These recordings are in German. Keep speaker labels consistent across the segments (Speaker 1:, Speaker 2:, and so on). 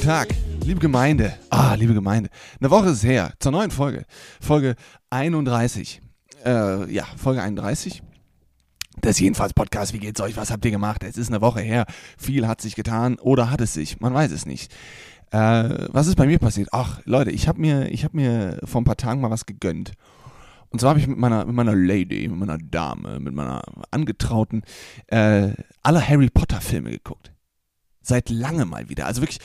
Speaker 1: Guten Tag, liebe Gemeinde. Ah, liebe Gemeinde. Eine Woche ist her zur neuen Folge. Folge 31. Äh, ja, Folge 31. Das ist jedenfalls Podcast. Wie geht's euch? Was habt ihr gemacht? Es ist eine Woche her. Viel hat sich getan oder hat es sich? Man weiß es nicht. Äh, was ist bei mir passiert? Ach, Leute, ich habe mir, hab mir vor ein paar Tagen mal was gegönnt. Und zwar habe ich mit meiner, mit meiner Lady, mit meiner Dame, mit meiner Angetrauten äh, alle Harry Potter Filme geguckt. Seit langem mal wieder. Also wirklich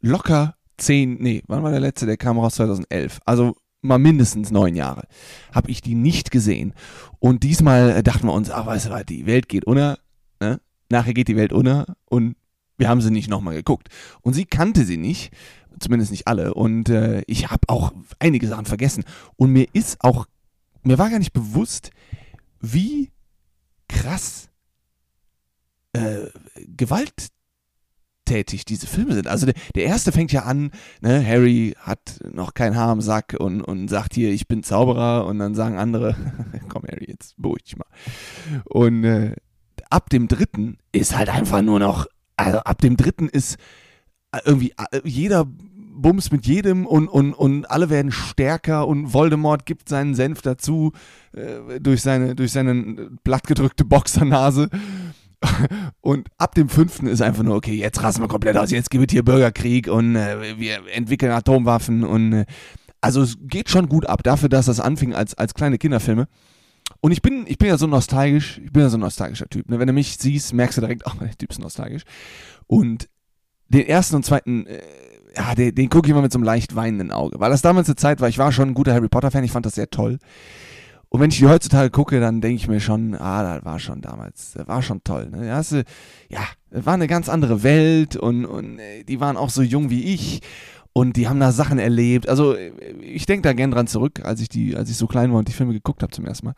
Speaker 1: locker zehn, nee, wann war der letzte? Der kam raus 2011. Also mal mindestens neun Jahre. Habe ich die nicht gesehen. Und diesmal äh, dachten wir uns, ach, weißt du was, die Welt geht unter. Ne? Nachher geht die Welt unter und wir haben sie nicht nochmal geguckt. Und sie kannte sie nicht, zumindest nicht alle. Und äh, ich habe auch einige Sachen vergessen. Und mir ist auch, mir war gar nicht bewusst, wie krass äh, Gewalt gewalttätig diese Filme sind. Also der, der erste fängt ja an, ne, Harry hat noch kein Haar im Sack und, und sagt hier, ich bin Zauberer und dann sagen andere, komm Harry, jetzt beruhig dich mal. Und äh, ab dem dritten ist halt einfach nur noch, also ab dem dritten ist äh, irgendwie äh, jeder Bums mit jedem und, und, und alle werden stärker und Voldemort gibt seinen Senf dazu äh, durch seine, durch seine blattgedrückte Boxernase. Und ab dem fünften ist einfach nur, okay, jetzt rasten wir komplett aus, jetzt gibt es hier Bürgerkrieg und äh, wir entwickeln Atomwaffen und äh, also es geht schon gut ab dafür, dass das anfing als, als kleine Kinderfilme. Und ich bin, ich bin ja so nostalgisch, ich bin ja so ein nostalgischer Typ. Ne? Wenn du mich siehst, merkst du direkt, ach, der Typ ist nostalgisch. Und den ersten und zweiten, äh, ja, den, den gucke ich immer mit so einem leicht weinenden Auge. Weil das damals eine Zeit war, ich war schon ein guter Harry Potter-Fan, ich fand das sehr toll. Und wenn ich die heutzutage gucke, dann denke ich mir schon, ah, das war schon damals, das war schon toll. Ne? Ja, ja, das war eine ganz andere Welt und, und äh, die waren auch so jung wie ich und die haben da Sachen erlebt. Also ich denke da gern dran zurück, als ich die, als ich so klein war und die Filme geguckt habe zum ersten Mal.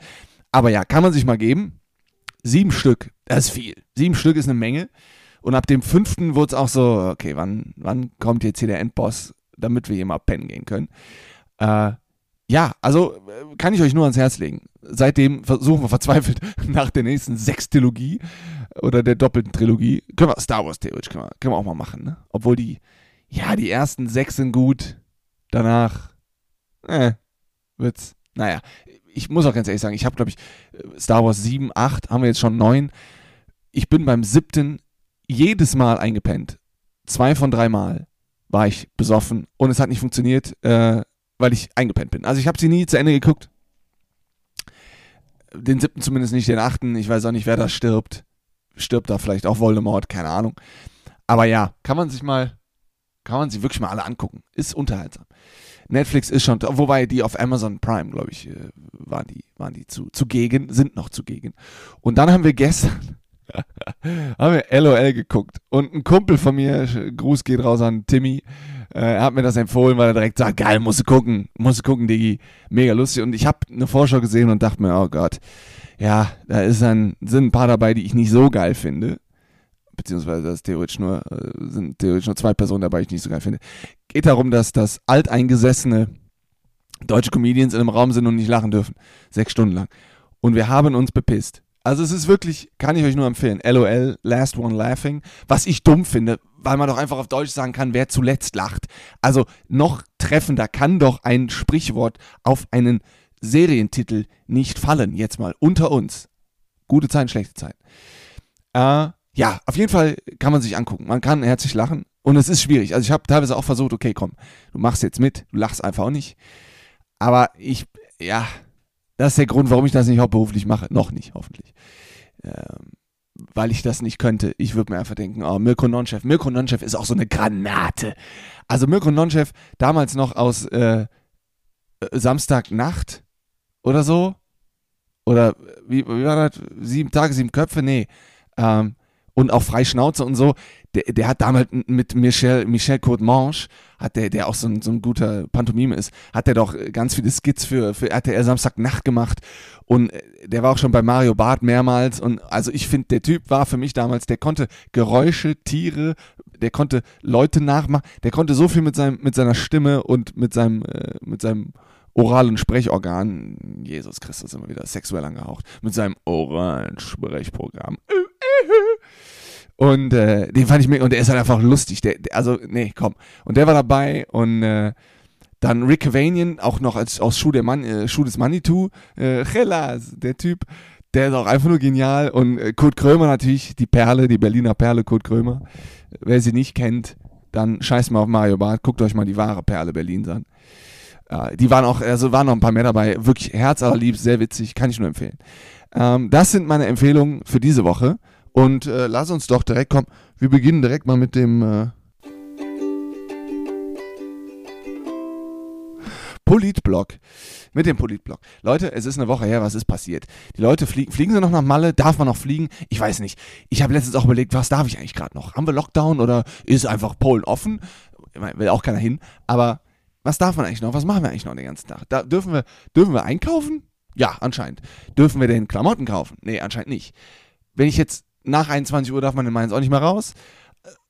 Speaker 1: Aber ja, kann man sich mal geben. Sieben Stück, das ist viel. Sieben Stück ist eine Menge. Und ab dem fünften wurde es auch so, okay, wann, wann kommt jetzt hier der Endboss, damit wir hier mal pennen gehen können. Äh, ja, also äh, kann ich euch nur ans Herz legen. Seitdem versuchen wir verzweifelt nach der nächsten Sextilogie oder der doppelten Trilogie. Können wir Star Wars theoretisch können wir, können wir auch mal machen, ne? Obwohl die, ja, die ersten sechs sind gut. Danach, äh, wird's, naja. Ich muss auch ganz ehrlich sagen, ich habe, glaube ich, Star Wars 7, 8, haben wir jetzt schon 9. Ich bin beim siebten jedes Mal eingepennt. Zwei von drei Mal war ich besoffen und es hat nicht funktioniert. Äh, weil ich eingepennt bin. Also ich habe sie nie zu Ende geguckt. Den siebten zumindest nicht, den achten. Ich weiß auch nicht, wer da stirbt. Stirbt da vielleicht auch Voldemort, keine Ahnung. Aber ja, kann man sich mal, kann man sich wirklich mal alle angucken. Ist unterhaltsam. Netflix ist schon, wobei die auf Amazon Prime, glaube ich, äh, waren die, waren die zu, zugegen, sind noch zugegen. Und dann haben wir gestern, haben wir LOL geguckt. Und ein Kumpel von mir, Gruß geht raus an Timmy, äh, hat mir das empfohlen, weil er direkt sagt, geil, musst du gucken, musst du gucken, Diggi. Mega lustig. Und ich habe eine Vorschau gesehen und dachte mir, oh Gott, ja, da ist ein, sind ein paar dabei, die ich nicht so geil finde. Beziehungsweise das theoretisch nur, äh, sind theoretisch nur zwei Personen dabei, die ich nicht so geil finde. Geht darum, dass das alteingesessene deutsche Comedians in einem Raum sind und nicht lachen dürfen. Sechs Stunden lang. Und wir haben uns bepisst. Also es ist wirklich, kann ich euch nur empfehlen, LOL, Last One Laughing, was ich dumm finde, weil man doch einfach auf Deutsch sagen kann, wer zuletzt lacht. Also noch treffender kann doch ein Sprichwort auf einen Serientitel nicht fallen, jetzt mal unter uns. Gute Zeiten, schlechte Zeiten. Äh, ja, auf jeden Fall kann man sich angucken. Man kann herzlich lachen und es ist schwierig. Also ich habe teilweise auch versucht, okay, komm, du machst jetzt mit, du lachst einfach auch nicht. Aber ich, ja, das ist der Grund, warum ich das nicht hauptberuflich mache. Noch nicht, hoffentlich. Ähm, weil ich das nicht könnte. Ich würde mir einfach denken, oh, Mirko Nonchef. Mirko Nonchef ist auch so eine Granate. Also Mirko Nonchef, damals noch aus äh, Samstagnacht oder so. Oder wie, wie war das? Sieben Tage, sieben Köpfe? Nee. Ähm, und auch Freischnauze und so der, der hat damals mit Michel, Michel Courtemanche, hat der, der auch so ein, so ein guter Pantomime ist, hat der doch ganz viele Skits für, für RTL Samstagnacht gemacht und äh, der war auch schon bei Mario Barth mehrmals und also ich finde, der Typ war für mich damals, der konnte Geräusche, Tiere, der konnte Leute nachmachen, der konnte so viel mit seinem, mit seiner Stimme und mit seinem, äh, mit seinem oralen Sprechorgan, Jesus Christus immer wieder sexuell angehaucht, mit seinem oralen Sprechprogramm. Und äh, den fand ich mir, und der ist halt einfach lustig. Der, der, also, nee, komm. Und der war dabei und äh, dann Rick Cavanian, auch noch als, aus Schuh, der Mann, äh, Schuh des Manitou, äh, Chelas, der Typ, der ist auch einfach nur genial. Und äh, Kurt Krömer natürlich, die Perle, die Berliner Perle, Kurt Krömer. Wer sie nicht kennt, dann scheißt mal auf Mario Barth, guckt euch mal die wahre Perle Berlins an. Äh, die waren auch, also waren noch ein paar mehr dabei, wirklich herzallerliebst, sehr witzig, kann ich nur empfehlen. Ähm, das sind meine Empfehlungen für diese Woche. Und äh, lass uns doch direkt kommen. Wir beginnen direkt mal mit dem äh, Politblog. Mit dem Politblog. Leute, es ist eine Woche her, was ist passiert? Die Leute fliegen, fliegen sie noch nach Malle? Darf man noch fliegen? Ich weiß nicht. Ich habe letztens auch überlegt, was darf ich eigentlich gerade noch? Haben wir Lockdown oder ist einfach Polen offen? Ich meine, will auch keiner hin. Aber was darf man eigentlich noch? Was machen wir eigentlich noch den ganzen Tag? Da, dürfen, wir, dürfen wir einkaufen? Ja, anscheinend. Dürfen wir denn Klamotten kaufen? Nee, anscheinend nicht. Wenn ich jetzt nach 21 Uhr darf man in Mainz auch nicht mehr raus.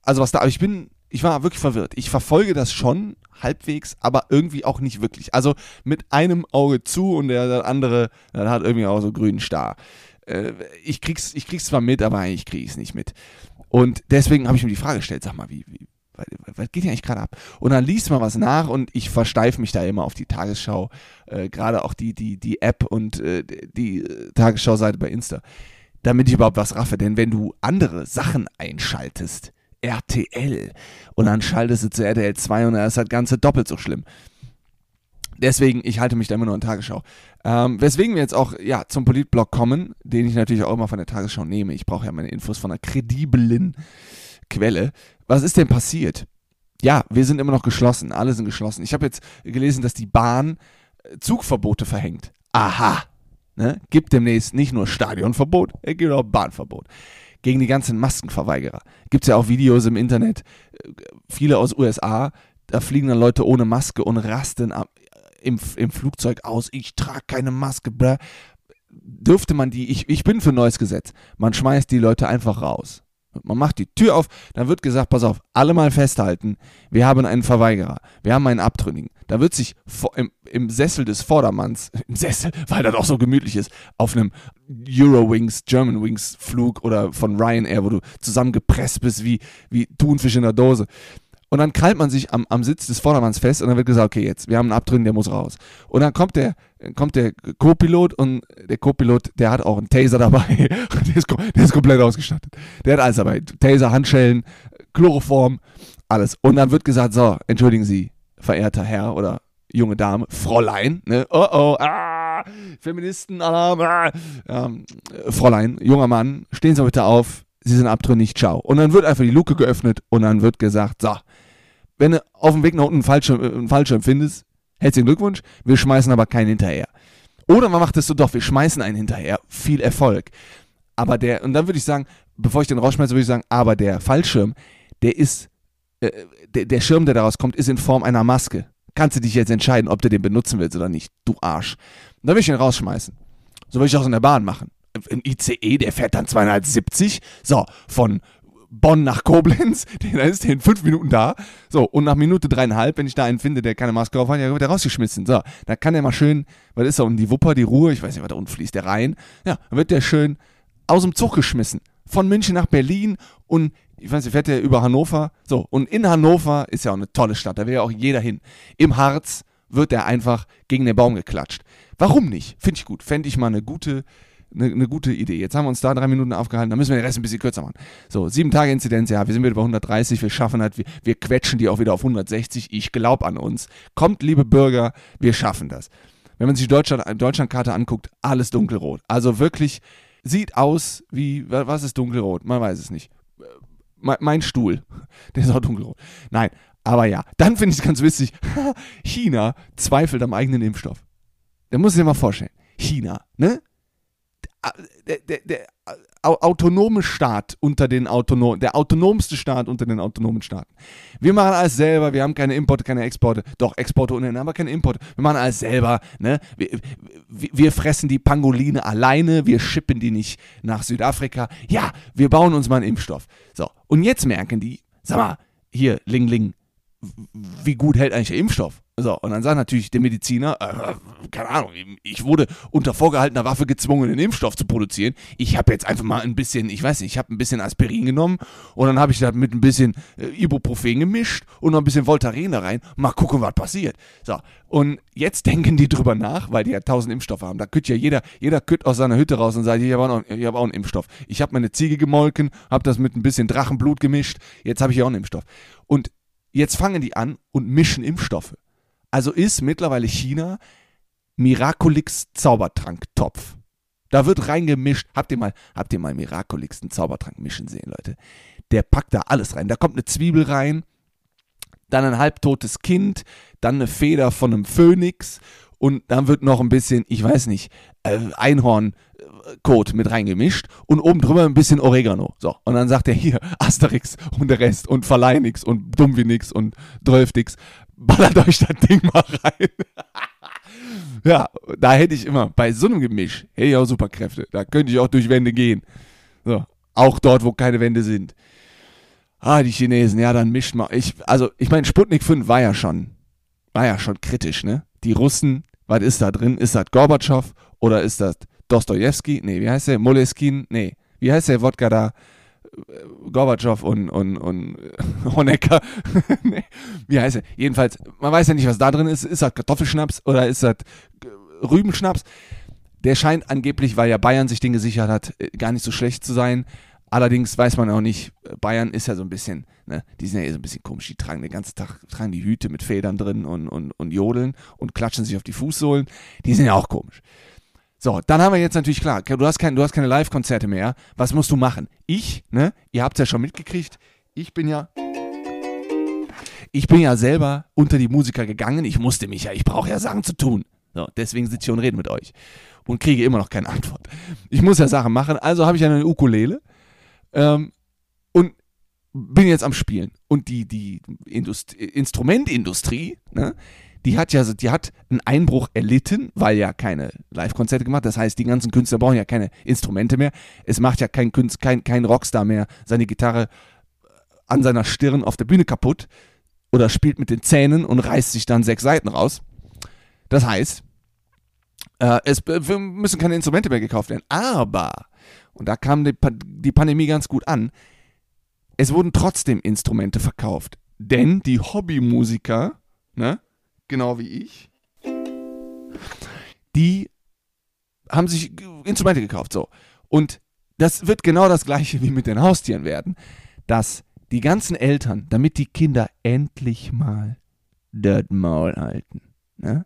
Speaker 1: Also was da, aber ich bin, ich war wirklich verwirrt. Ich verfolge das schon halbwegs, aber irgendwie auch nicht wirklich. Also mit einem Auge zu und der andere, der hat irgendwie auch so grünen Star. Äh, ich krieg's, ich krieg's zwar mit, aber eigentlich krieg ich's nicht mit. Und deswegen habe ich mir die Frage gestellt, sag mal, wie, wie was geht hier eigentlich gerade ab? Und dann liest man was nach und ich versteife mich da immer auf die Tagesschau, äh, gerade auch die, die, die App und äh, die äh, Tagesschau-Seite bei Insta damit ich überhaupt was raffe. Denn wenn du andere Sachen einschaltest, RTL, und dann schaltest du zu RTL 2 und dann ist das Ganze doppelt so schlimm. Deswegen, ich halte mich da immer nur an Tagesschau. Ähm, weswegen wir jetzt auch ja, zum Politblog kommen, den ich natürlich auch immer von der Tagesschau nehme. Ich brauche ja meine Infos von einer krediblen Quelle. Was ist denn passiert? Ja, wir sind immer noch geschlossen. Alle sind geschlossen. Ich habe jetzt gelesen, dass die Bahn äh, Zugverbote verhängt. Aha ne, gibt demnächst nicht nur Stadionverbot, er gibt auch Bahnverbot. Gegen die ganzen Maskenverweigerer. Gibt es ja auch Videos im Internet, äh, viele aus USA, da fliegen dann Leute ohne Maske und rasten im, im Flugzeug aus, ich trage keine Maske, bläh. Dürfte man die, ich, ich bin für ein neues Gesetz, man schmeißt die Leute einfach raus. Man macht die Tür auf, dann wird gesagt, pass auf, alle mal festhalten, wir haben einen Verweigerer, wir haben einen Abtrünnigen. Da wird sich im, im Sessel des Vordermanns, im Sessel, weil das auch so gemütlich ist, auf einem Eurowings, Germanwings Flug oder von Ryanair, wo du zusammengepresst bist wie, wie Thunfisch in der Dose, und dann krallt man sich am, am Sitz des Vordermanns fest und dann wird gesagt, okay, jetzt, wir haben einen Abtrünnigen, der muss raus. Und dann kommt der, kommt der Co-Pilot und der Co-Pilot, der hat auch einen Taser dabei. der, ist, der ist komplett ausgestattet. Der hat alles dabei. Taser, Handschellen, Chloroform, alles. Und dann wird gesagt, so, entschuldigen Sie, verehrter Herr oder junge Dame, Fräulein, ne? Oh oh, ah, Feministenalarm, ah, ähm, Fräulein, junger Mann, stehen Sie bitte auf, Sie sind abtrünnig, ciao. Und dann wird einfach die Luke geöffnet und dann wird gesagt, so, wenn du auf dem Weg nach unten einen Fallschirm, äh, einen Fallschirm findest, herzlichen Glückwunsch, wir schmeißen aber keinen hinterher. Oder man macht es so doch, wir schmeißen einen hinterher, viel Erfolg. Aber der, und dann würde ich sagen, bevor ich den rausschmeiße, würde ich sagen, aber der Fallschirm, der ist, äh, der, der Schirm, der daraus kommt, ist in Form einer Maske. Kannst du dich jetzt entscheiden, ob du den benutzen willst oder nicht, du Arsch. Und dann würde ich den rausschmeißen. So würde ich auch in der Bahn machen. Ein ICE, der fährt dann 270. So, von Bonn nach Koblenz, dann ist der in fünf Minuten da. So, und nach Minute dreieinhalb, wenn ich da einen finde, der keine Maske auf hat, ja, wird der rausgeschmissen. So, da kann der mal schön, was ist da um die Wupper, die Ruhe, ich weiß nicht, was da unten fließt, der rein. Ja, dann wird der schön aus dem Zug geschmissen. Von München nach Berlin und ich weiß nicht, fährt der über Hannover. So, und in Hannover ist ja auch eine tolle Stadt, da will ja auch jeder hin. Im Harz wird der einfach gegen den Baum geklatscht. Warum nicht? Finde ich gut. Fände ich mal eine gute eine, eine gute Idee. Jetzt haben wir uns da drei Minuten aufgehalten, dann müssen wir den Rest ein bisschen kürzer machen. So, sieben Tage Inzidenz, ja, wir sind wieder bei 130, wir schaffen das, wir, wir quetschen die auch wieder auf 160. Ich glaube an uns. Kommt, liebe Bürger, wir schaffen das. Wenn man sich die Deutschland, Deutschlandkarte anguckt, alles dunkelrot. Also wirklich sieht aus wie, was ist dunkelrot? Man weiß es nicht. Mein, mein Stuhl, der ist auch dunkelrot. Nein, aber ja, dann finde ich es ganz witzig. China zweifelt am eigenen Impfstoff. Da muss ich dir mal vorstellen. China, ne? Der, der, der autonome Staat unter den autonomen, der autonomste Staat unter den autonomen Staaten. Wir machen alles selber, wir haben keine Importe, keine Exporte, doch Exporte ohnehin, aber keine Importe. Wir machen alles selber, ne? Wir, wir fressen die Pangoline alleine, wir schippen die nicht nach Südafrika. Ja, wir bauen uns mal einen Impfstoff. So, und jetzt merken die, sag mal, hier, Ling Ling, wie gut hält eigentlich der Impfstoff? So, und dann sagt natürlich der Mediziner, äh, keine Ahnung, ich wurde unter vorgehaltener Waffe gezwungen, den Impfstoff zu produzieren. Ich habe jetzt einfach mal ein bisschen, ich weiß nicht, ich habe ein bisschen Aspirin genommen und dann habe ich da mit ein bisschen äh, Ibuprofen gemischt und noch ein bisschen Voltaren da rein. Mal gucken, was passiert. So, und jetzt denken die drüber nach, weil die ja tausend Impfstoffe haben. Da kütt ja jeder, jeder kütt aus seiner Hütte raus und sagt, ich habe auch, hab auch einen Impfstoff. Ich habe meine Ziege gemolken, habe das mit ein bisschen Drachenblut gemischt, jetzt habe ich auch einen Impfstoff. Und jetzt fangen die an und mischen Impfstoffe. Also ist mittlerweile China Miraculix Zaubertrank-Topf. Da wird reingemischt. Habt ihr mal, habt ihr mal Miraculix einen Zaubertrank mischen sehen, Leute? Der packt da alles rein. Da kommt eine Zwiebel rein, dann ein halbtotes Kind, dann eine Feder von einem Phönix und dann wird noch ein bisschen, ich weiß nicht, äh, Einhornkot mit reingemischt und oben drüber ein bisschen Oregano. So, und dann sagt er hier Asterix und der Rest und Verleinix und Dummwinix und Drölftix ballert euch das Ding mal rein. ja, da hätte ich immer, bei so einem Gemisch, hätte ich auch Superkräfte. Da könnte ich auch durch Wände gehen. So, auch dort, wo keine Wände sind. Ah, die Chinesen, ja, dann mischt mal. Ich, also, ich meine, Sputnik 5 war ja schon, war ja schon kritisch, ne? Die Russen, was ist da drin? Ist das Gorbatschow oder ist das Dostoevsky? Nee, wie heißt der? Moleskin? Nee, wie heißt der Wodka da? Gorbatschow und, und, und Honecker. Wie heißt er? Jedenfalls, man weiß ja nicht, was da drin ist. Ist das Kartoffelschnaps oder ist das Rübenschnaps? Der scheint angeblich, weil ja Bayern sich den gesichert hat, äh, gar nicht so schlecht zu sein. Allerdings weiß man auch nicht, Bayern ist ja so ein bisschen, ne, die sind ja eh so ein bisschen komisch, die tragen den ganzen Tag, tragen die Hüte mit Federn drin und, und, und jodeln und klatschen sich auf die Fußsohlen. Die sind ja auch komisch. So, dann haben wir jetzt natürlich klar, du hast, kein, du hast keine Live-Konzerte mehr. Was musst du machen? Ich, ne, ihr habt es ja schon mitgekriegt, ich bin ja. Ich bin ja selber unter die Musiker gegangen. Ich musste mich ja, ich brauche ja Sachen zu tun. So, deswegen sitze ich und rede mit euch. Und kriege immer noch keine Antwort. Ich muss ja Sachen machen, also habe ich eine Ukulele ähm, und bin jetzt am Spielen. Und die, die Indust Instrumentindustrie, ne, die hat ja die hat einen Einbruch erlitten, weil ja keine Live-Konzerte gemacht. Das heißt, die ganzen Künstler brauchen ja keine Instrumente mehr. Es macht ja kein, Künstler, kein, kein Rockstar mehr seine Gitarre an seiner Stirn auf der Bühne kaputt oder spielt mit den Zähnen und reißt sich dann sechs Seiten raus. Das heißt, äh, es wir müssen keine Instrumente mehr gekauft werden. Aber, und da kam die, die Pandemie ganz gut an, es wurden trotzdem Instrumente verkauft. Denn die Hobbymusiker, ne, genau wie ich, die haben sich Instrumente gekauft. So. Und das wird genau das gleiche wie mit den Haustieren werden, dass die ganzen Eltern, damit die Kinder endlich mal das Maul halten, ne?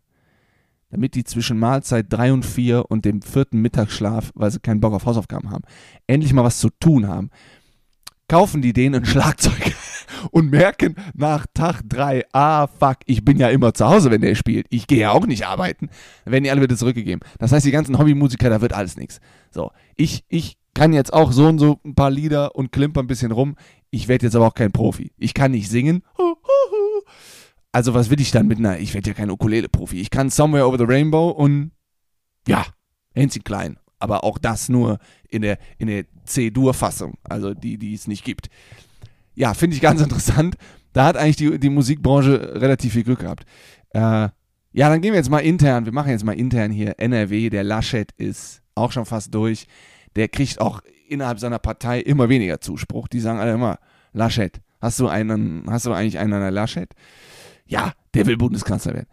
Speaker 1: damit die zwischen Mahlzeit 3 und 4 und dem vierten Mittagsschlaf, weil sie keinen Bock auf Hausaufgaben haben, endlich mal was zu tun haben, kaufen die denen ein Schlagzeug und merken nach Tag 3, ah fuck, ich bin ja immer zu Hause, wenn der spielt. Ich gehe ja auch nicht arbeiten. Dann werden die alle wieder zurückgegeben. Das heißt, die ganzen Hobbymusiker, da wird alles nichts. So, ich, ich kann jetzt auch so und so ein paar Lieder und klimper ein bisschen rum. Ich werde jetzt aber auch kein Profi. Ich kann nicht singen. Also was will ich dann mit einer, ich werde ja kein Ukulele-Profi. Ich kann Somewhere Over the Rainbow und ja, Hänschen klein. Aber auch das nur in der, in der C-Dur-Fassung, also die, die es nicht gibt ja, finde ich ganz interessant. Da hat eigentlich die, die Musikbranche relativ viel Glück gehabt. Äh, ja, dann gehen wir jetzt mal intern. Wir machen jetzt mal intern hier NRW. Der Laschet ist auch schon fast durch. Der kriegt auch innerhalb seiner Partei immer weniger Zuspruch. Die sagen alle immer, Laschet, hast du einen, hast du eigentlich einen an der Laschet? Ja, der will Bundeskanzler werden.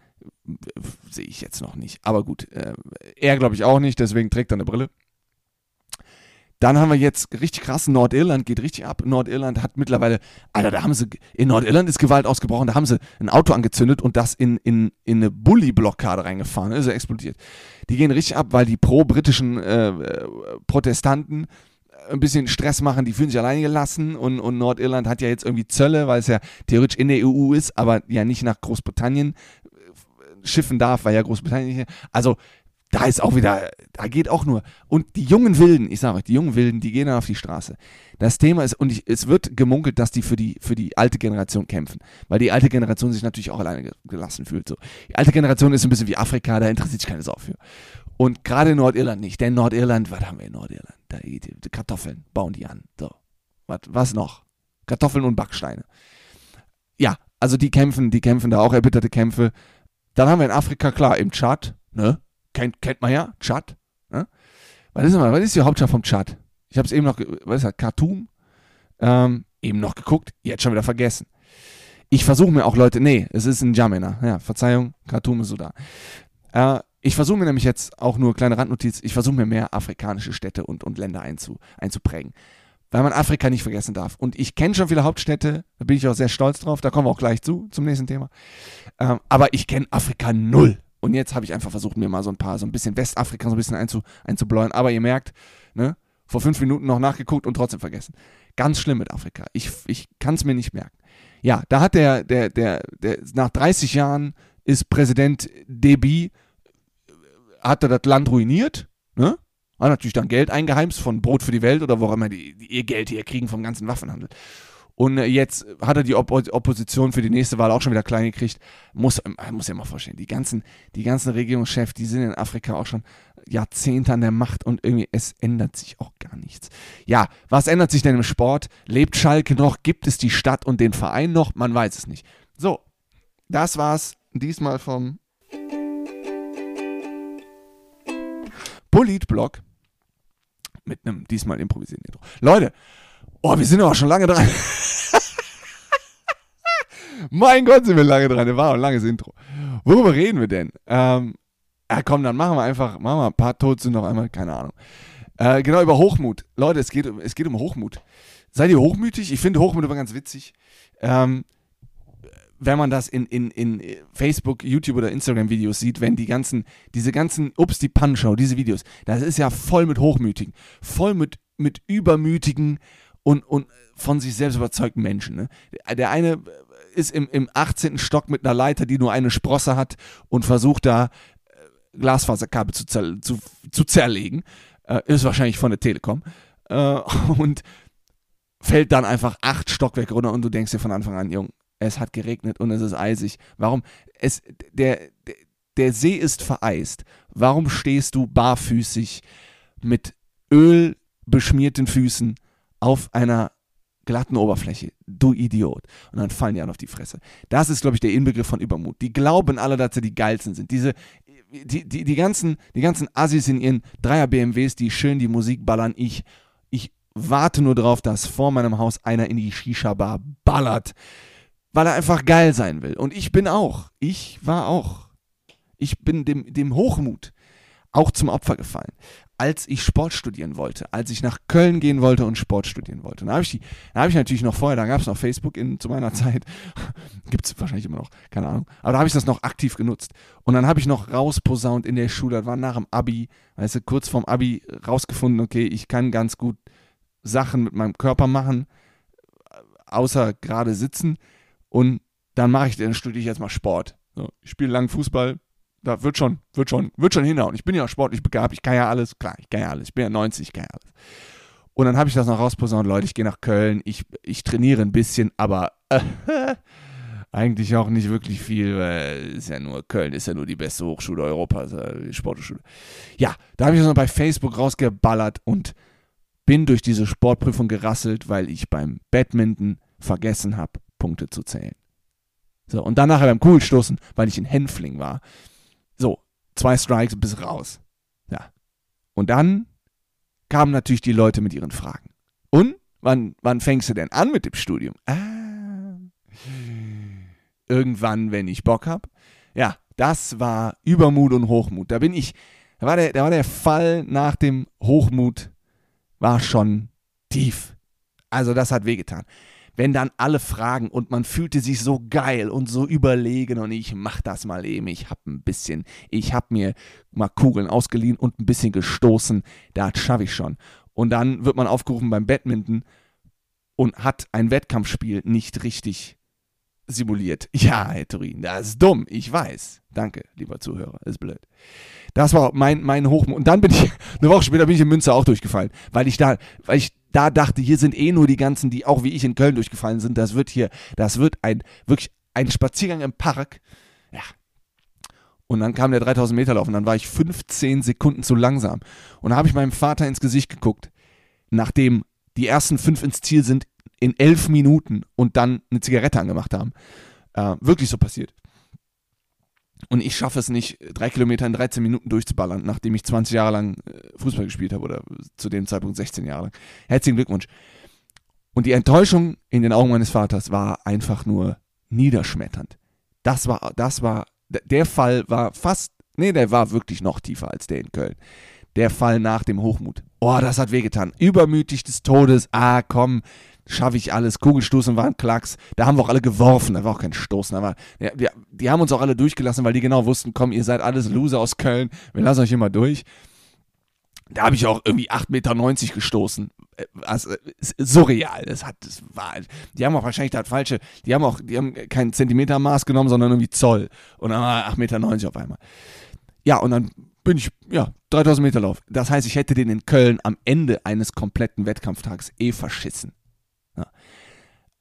Speaker 1: Sehe ich jetzt noch nicht. Aber gut, äh, er glaube ich auch nicht, deswegen trägt er eine Brille. Dann haben wir jetzt richtig krass, Nordirland geht richtig ab. Nordirland hat mittlerweile, Alter, da haben sie, in Nordirland ist Gewalt ausgebrochen, da haben sie ein Auto angezündet und das in, in, in eine Bully-Blockade reingefahren, ist er explodiert. Die gehen richtig ab, weil die pro-britischen äh, äh, Protestanten ein bisschen Stress machen, die fühlen sich alleine gelassen und, und Nordirland hat ja jetzt irgendwie Zölle, weil es ja theoretisch in der EU ist, aber ja nicht nach Großbritannien äh, schiffen darf, weil ja Großbritannien nicht. Also da ist auch wieder, da geht auch nur. Und die jungen Wilden, ich sage euch, die jungen Wilden, die gehen dann auf die Straße. Das Thema ist, und ich, es wird gemunkelt, dass die für die, für die alte Generation kämpfen. Weil die alte Generation sich natürlich auch alleine gelassen fühlt. So. Die alte Generation ist ein bisschen wie Afrika, da interessiert sich keine Sau für. Und gerade in Nordirland nicht. Denn Nordirland, was haben wir in Nordirland? Da, die, die Kartoffeln bauen die an. So. Was, was noch? Kartoffeln und Backsteine. Ja, also die kämpfen, die kämpfen da auch erbitterte Kämpfe. Dann haben wir in Afrika, klar, im Tschad, ne? Kennt, kennt man ja, Tschad. Ne? Was, ist was ist die Hauptstadt vom Tschad? Ich habe es eben noch, was ist das, Khartoum? Ähm, eben noch geguckt, jetzt schon wieder vergessen. Ich versuche mir auch Leute, nee, es ist ein Jamena. Ja, Verzeihung, Khartoum ist so da. Äh, ich versuche mir nämlich jetzt auch nur kleine Randnotiz, ich versuche mir mehr afrikanische Städte und, und Länder einzu, einzuprägen. Weil man Afrika nicht vergessen darf. Und ich kenne schon viele Hauptstädte, da bin ich auch sehr stolz drauf, da kommen wir auch gleich zu, zum nächsten Thema. Ähm, aber ich kenne Afrika null. Und jetzt habe ich einfach versucht, mir mal so ein paar, so ein bisschen Westafrika so ein bisschen einzu, einzubläuen. Aber ihr merkt, ne, vor fünf Minuten noch nachgeguckt und trotzdem vergessen. Ganz schlimm mit Afrika. Ich, ich kann es mir nicht merken. Ja, da hat der, der, der, der, nach 30 Jahren ist Präsident Deby, hat er das Land ruiniert, ne? Hat natürlich dann Geld eingeheimst von Brot für die Welt oder wo auch immer die, die ihr Geld hier kriegen vom ganzen Waffenhandel. Und äh, jetzt hat er die Oppo Opposition für die nächste Wahl auch schon wieder klein gekriegt. Muss, äh, muss ja mal vorstellen, die ganzen, die ganzen Regierungschefs, die sind in Afrika auch schon Jahrzehnte an der Macht und irgendwie es ändert sich auch gar nichts. Ja, was ändert sich denn im Sport? Lebt Schalke noch? Gibt es die Stadt und den Verein noch? Man weiß es nicht. So, das war's diesmal vom Politblog mit einem diesmal improvisierten Intro. Leute, oh, wir sind aber schon lange dran. mein Gott, sind wir lange dran. Das war ein langes Intro. Worüber reden wir denn? Ähm, ja, komm, dann machen wir einfach, machen wir ein paar Tote noch einmal, keine Ahnung. Äh, genau, über Hochmut. Leute, es geht, es geht um Hochmut. Seid ihr hochmütig? Ich finde Hochmut immer ganz witzig. Ähm, wenn man das in, in, in Facebook, YouTube oder Instagram-Videos sieht, wenn die ganzen, diese ganzen, ups, die Pannenshow, diese Videos, das ist ja voll mit Hochmütigen, voll mit, mit übermütigen und, und von sich selbst überzeugten Menschen. Ne? Der eine ist im, im 18. Stock mit einer Leiter, die nur eine Sprosse hat und versucht da äh, Glasfaserkabel zu, zer, zu, zu zerlegen. Äh, ist wahrscheinlich von der Telekom. Äh, und fällt dann einfach acht Stockwerke runter und du denkst dir von Anfang an, Junge, es hat geregnet und es ist eisig. Warum? Es, der, der, See ist vereist. Warum stehst du barfüßig mit Öl beschmierten Füßen auf einer glatten Oberfläche? Du Idiot. Und dann fallen die an auf die Fresse. Das ist, glaube ich, der Inbegriff von Übermut. Die glauben alle, dass sie die geilsten sind. Diese, die, die, die, ganzen, die ganzen Assis in ihren Dreier BMWs, die schön die Musik ballern. Ich, ich warte nur drauf, dass vor meinem Haus einer in die Shisha-Bar ballert weil er einfach geil sein will. Und ich bin auch. Ich war auch. Ich bin dem, dem Hochmut auch zum Opfer gefallen, als ich Sport studieren wollte, als ich nach Köln gehen wollte und Sport studieren wollte. Da habe ich, hab ich natürlich noch vorher, da gab es noch Facebook in, zu meiner Zeit, gibt es wahrscheinlich immer noch, keine Ahnung, aber da habe ich das noch aktiv genutzt. Und dann habe ich noch rausposaunt in der Schule, das war nach dem Abi, weißt du, kurz vorm Abi rausgefunden, okay, ich kann ganz gut Sachen mit meinem Körper machen, außer gerade sitzen und dann mache ich, dann studiere ich jetzt mal Sport. So, ich spiele lang Fußball, da wird schon, wird schon, wird schon hinhauen. Ich bin ja sportlich begabt, ich kann ja alles, klar, ich kann ja alles, ich bin ja 90, ich kann ja alles. Und dann habe ich das noch rausposaunt, Leute, ich gehe nach Köln, ich, ich trainiere ein bisschen, aber äh, eigentlich auch nicht wirklich viel, weil ist ja nur, Köln ist ja nur die beste Hochschule Europas, die Sporthochschule. Ja, da habe ich das noch bei Facebook rausgeballert und bin durch diese Sportprüfung gerasselt, weil ich beim Badminton vergessen habe, Punkte zu zählen. So, und dann nachher beim Kugelstoßen, weil ich in Hänfling war. Zwei Strikes bis raus. Ja. Und dann kamen natürlich die Leute mit ihren Fragen. Und wann, wann fängst du denn an mit dem Studium? Ah, irgendwann, wenn ich Bock habe. Ja, das war Übermut und Hochmut. Da bin ich, da war der, da war der Fall nach dem Hochmut, war schon tief. Also das hat wehgetan wenn dann alle fragen und man fühlte sich so geil und so überlegen und ich mach das mal eben, ich hab ein bisschen, ich hab mir mal Kugeln ausgeliehen und ein bisschen gestoßen, das schaffe ich schon. Und dann wird man aufgerufen beim Badminton und hat ein Wettkampfspiel nicht richtig simuliert. Ja, Herr Turin, das ist dumm, ich weiß. Danke, lieber Zuhörer, ist blöd. Das war mein, mein Hochmut. Und dann bin ich, eine Woche später bin ich in Münster auch durchgefallen, weil ich da, weil ich da dachte, hier sind eh nur die ganzen, die auch wie ich in Köln durchgefallen sind. Das wird hier, das wird ein, wirklich ein Spaziergang im Park. Ja. Und dann kam der 3000 Meter Lauf und dann war ich 15 Sekunden zu langsam. Und da habe ich meinem Vater ins Gesicht geguckt, nachdem die ersten fünf ins Ziel sind in elf Minuten und dann eine Zigarette angemacht haben. Äh, wirklich so passiert. Und ich schaffe es nicht, drei Kilometer in 13 Minuten durchzuballern, nachdem ich 20 Jahre lang äh, Fußball gespielt habe oder zu dem Zeitpunkt 16 Jahre lang. Herzlichen Glückwunsch. Und die Enttäuschung in den Augen meines Vaters war einfach nur niederschmetternd. Das war, das war, der Fall war fast, nee, der war wirklich noch tiefer als der in Köln. Der Fall nach dem Hochmut. Oh, das hat wehgetan. Übermütig des Todes. Ah, komm, schaffe ich alles. Kugelstoßen war ein Klacks. Da haben wir auch alle geworfen. Da war auch kein Stoßen. Aber ja, die, die haben uns auch alle durchgelassen, weil die genau wussten, komm, ihr seid alles Loser aus Köln. Wir lassen euch immer durch. Da habe ich auch irgendwie 8,90 Meter gestoßen. Also, surreal. Das hat, das war, die haben auch wahrscheinlich das falsche, die haben auch, die haben kein Zentimetermaß genommen, sondern irgendwie Zoll. Und dann war 8,90 Meter auf einmal. Ja, und dann bin ich, ja, 3000 Meter Lauf. Das heißt, ich hätte den in Köln am Ende eines kompletten Wettkampftags eh verschissen.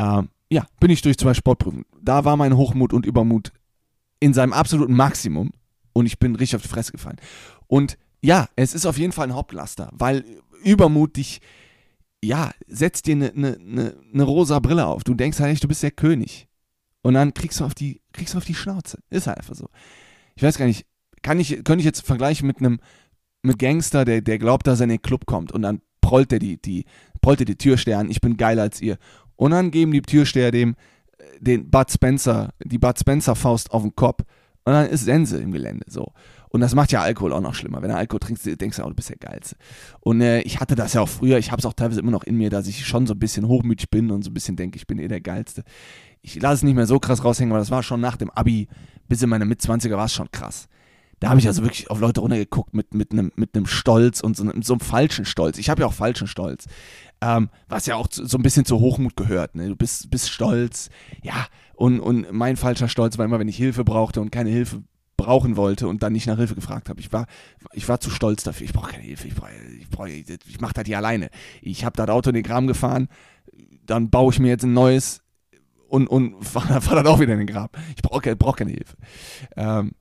Speaker 1: Ja, ähm, ja bin ich durch zwei Sportprüfungen. Da war mein Hochmut und Übermut in seinem absoluten Maximum und ich bin richtig auf die Fresse gefallen. Und ja, es ist auf jeden Fall ein Hauptlaster, weil Übermut dich, ja, setzt dir eine ne, ne, ne rosa Brille auf. Du denkst halt, du bist der König. Und dann kriegst du auf die, kriegst du auf die Schnauze. Ist halt einfach so. Ich weiß gar nicht, kann ich, könnte ich jetzt vergleichen mit einem mit Gangster, der, der glaubt, dass er in den Club kommt und dann prollt er die, die, prollt er die Türsteher an, ich bin geiler als ihr. Und dann geben die Türsteher dem äh, den Bud Spencer, die Bud Spencer Faust auf den Kopf und dann ist Sense im Gelände so. Und das macht ja Alkohol auch noch schlimmer. Wenn du Alkohol trinkst, denkst du auch, du bist der Geilste. Und äh, ich hatte das ja auch früher, ich habe es auch teilweise immer noch in mir, dass ich schon so ein bisschen hochmütig bin und so ein bisschen denke, ich bin eh der Geilste. Ich lasse es nicht mehr so krass raushängen, aber das war schon nach dem Abi, bis in meine Mitzwanziger war es schon krass. Da habe ich also wirklich auf Leute runtergeguckt mit, mit, einem, mit einem Stolz und so einem, so einem falschen Stolz. Ich habe ja auch falschen Stolz. Ähm, was ja auch so ein bisschen zu Hochmut gehört. Ne? Du bist, bist stolz, ja, und, und mein falscher Stolz war immer, wenn ich Hilfe brauchte und keine Hilfe brauchen wollte und dann nicht nach Hilfe gefragt habe. Ich war, ich war zu stolz dafür. Ich brauche keine Hilfe. Ich, brauch, ich, brauch, ich mache das hier alleine. Ich habe das Auto in den Kram gefahren, dann baue ich mir jetzt ein neues und, und fahre fahr dann auch wieder in den Grab. Ich brauche brauch keine Hilfe. Ähm,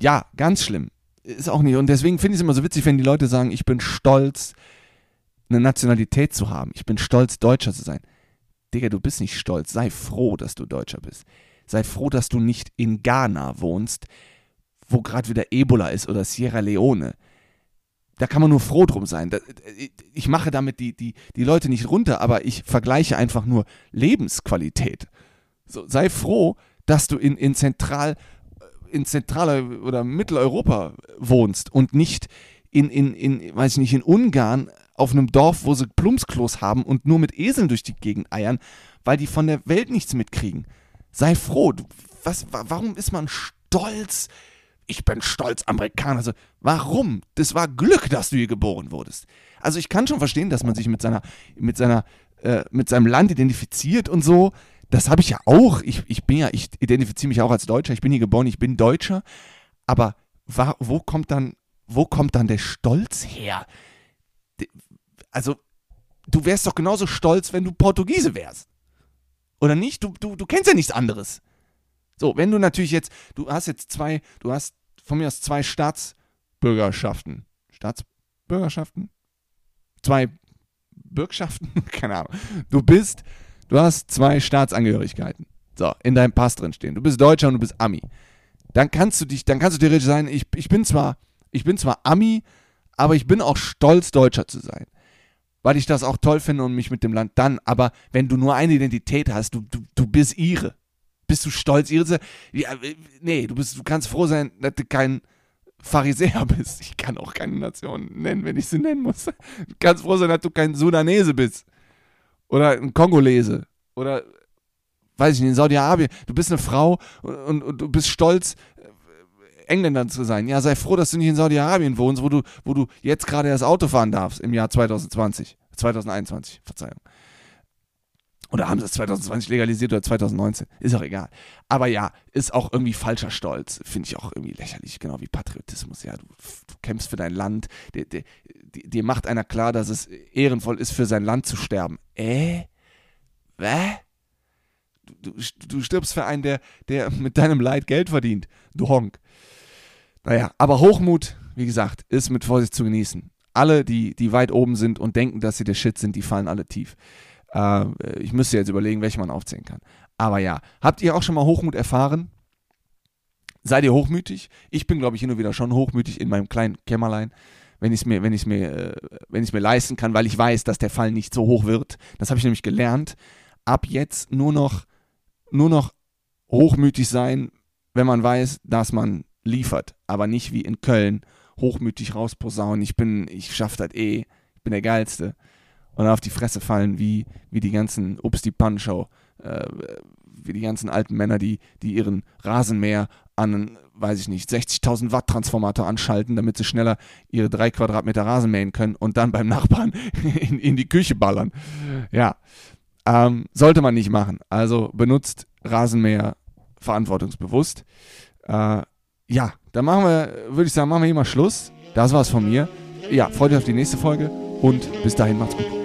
Speaker 1: ja, ganz schlimm. Ist auch nicht. Und deswegen finde ich es immer so witzig, wenn die Leute sagen, ich bin stolz, eine Nationalität zu haben. Ich bin stolz, Deutscher zu sein. Digga, du bist nicht stolz. Sei froh, dass du Deutscher bist. Sei froh, dass du nicht in Ghana wohnst, wo gerade wieder Ebola ist oder Sierra Leone. Da kann man nur froh drum sein. Ich mache damit die, die, die Leute nicht runter, aber ich vergleiche einfach nur Lebensqualität. So, sei froh, dass du in, in Zentral, in Zentral- oder Mitteleuropa wohnst und nicht in, in, in, weiß ich nicht, in Ungarn auf einem Dorf, wo sie Plumpsklos haben und nur mit Eseln durch die Gegend eiern, weil die von der Welt nichts mitkriegen. Sei froh. Du, was, warum ist man stolz? Ich bin stolz Amerikaner. Also, warum? Das war Glück, dass du hier geboren wurdest. Also ich kann schon verstehen, dass man sich mit seiner, mit seiner, äh, mit seinem Land identifiziert und so das habe ich ja auch. Ich, ich bin ja, ich identifiziere mich auch als Deutscher. Ich bin hier geboren, ich bin Deutscher. Aber wo kommt dann, wo kommt dann der Stolz her? Also, du wärst doch genauso stolz, wenn du Portugiese wärst. Oder nicht? Du, du, du kennst ja nichts anderes. So, wenn du natürlich jetzt, du hast jetzt zwei, du hast von mir aus zwei Staatsbürgerschaften. Staatsbürgerschaften? Zwei Bürgschaften? Keine Ahnung. Du bist Du hast zwei Staatsangehörigkeiten. So, in deinem Pass drin stehen. Du bist Deutscher und du bist Ami. Dann kannst du dich, dann kannst du theoretisch sein, ich, ich bin zwar, ich bin zwar Ami, aber ich bin auch stolz, Deutscher zu sein. Weil ich das auch toll finde und mich mit dem Land dann, aber wenn du nur eine Identität hast, du, du, du bist ihre. Bist du stolz, ihre? Ja, nee, du, bist, du kannst froh sein, dass du kein Pharisäer bist. Ich kann auch keine Nation nennen, wenn ich sie nennen muss. Du kannst froh sein, dass du kein Sudanese bist. Oder ein Kongolese. Oder, weiß ich nicht, in Saudi-Arabien. Du bist eine Frau und, und, und, du bist stolz, äh, Engländer zu sein. Ja, sei froh, dass du nicht in Saudi-Arabien wohnst, wo du, wo du jetzt gerade das Auto fahren darfst im Jahr 2020. 2021, Verzeihung. Oder haben sie es 2020 legalisiert oder 2019? Ist auch egal. Aber ja, ist auch irgendwie falscher Stolz. Finde ich auch irgendwie lächerlich, genau wie Patriotismus. Ja, du, du kämpfst für dein Land. Dir, dir, dir, macht einer klar, dass es ehrenvoll ist, für sein Land zu sterben. Äh? Wä? Du, du, du stirbst für einen, der, der mit deinem Leid Geld verdient. Du Honk. Naja, aber Hochmut, wie gesagt, ist mit Vorsicht zu genießen. Alle, die, die weit oben sind und denken, dass sie der Shit sind, die fallen alle tief. Äh, ich müsste jetzt überlegen, welche man aufzählen kann. Aber ja, habt ihr auch schon mal Hochmut erfahren? Seid ihr hochmütig? Ich bin, glaube ich, hin und wieder schon hochmütig in meinem kleinen Kämmerlein, wenn ich es mir, mir, äh, wenn ich's mir leisten kann, weil ich weiß, dass der Fall nicht so hoch wird. Das habe ich nämlich gelernt. Ab jetzt nur noch, nur noch hochmütig sein, wenn man weiß, dass man liefert, aber nicht wie in Köln hochmütig rausposaunen. Ich bin, ich schaff das eh, ich bin der Geilste. Und auf die Fresse fallen, wie, wie die ganzen Ups die Pancho, äh, wie die ganzen alten Männer, die, die ihren Rasenmäher an, weiß ich nicht, 60.000 Watt Transformator anschalten, damit sie schneller ihre drei Quadratmeter Rasen mähen können und dann beim Nachbarn in, in die Küche ballern. Ja, ähm, sollte man nicht machen. Also benutzt Rasenmäher verantwortungsbewusst. Äh, ja, dann machen wir, würde ich sagen, machen wir hier mal Schluss. Das war's von mir. Ja, freut euch auf die nächste Folge und bis dahin macht's gut.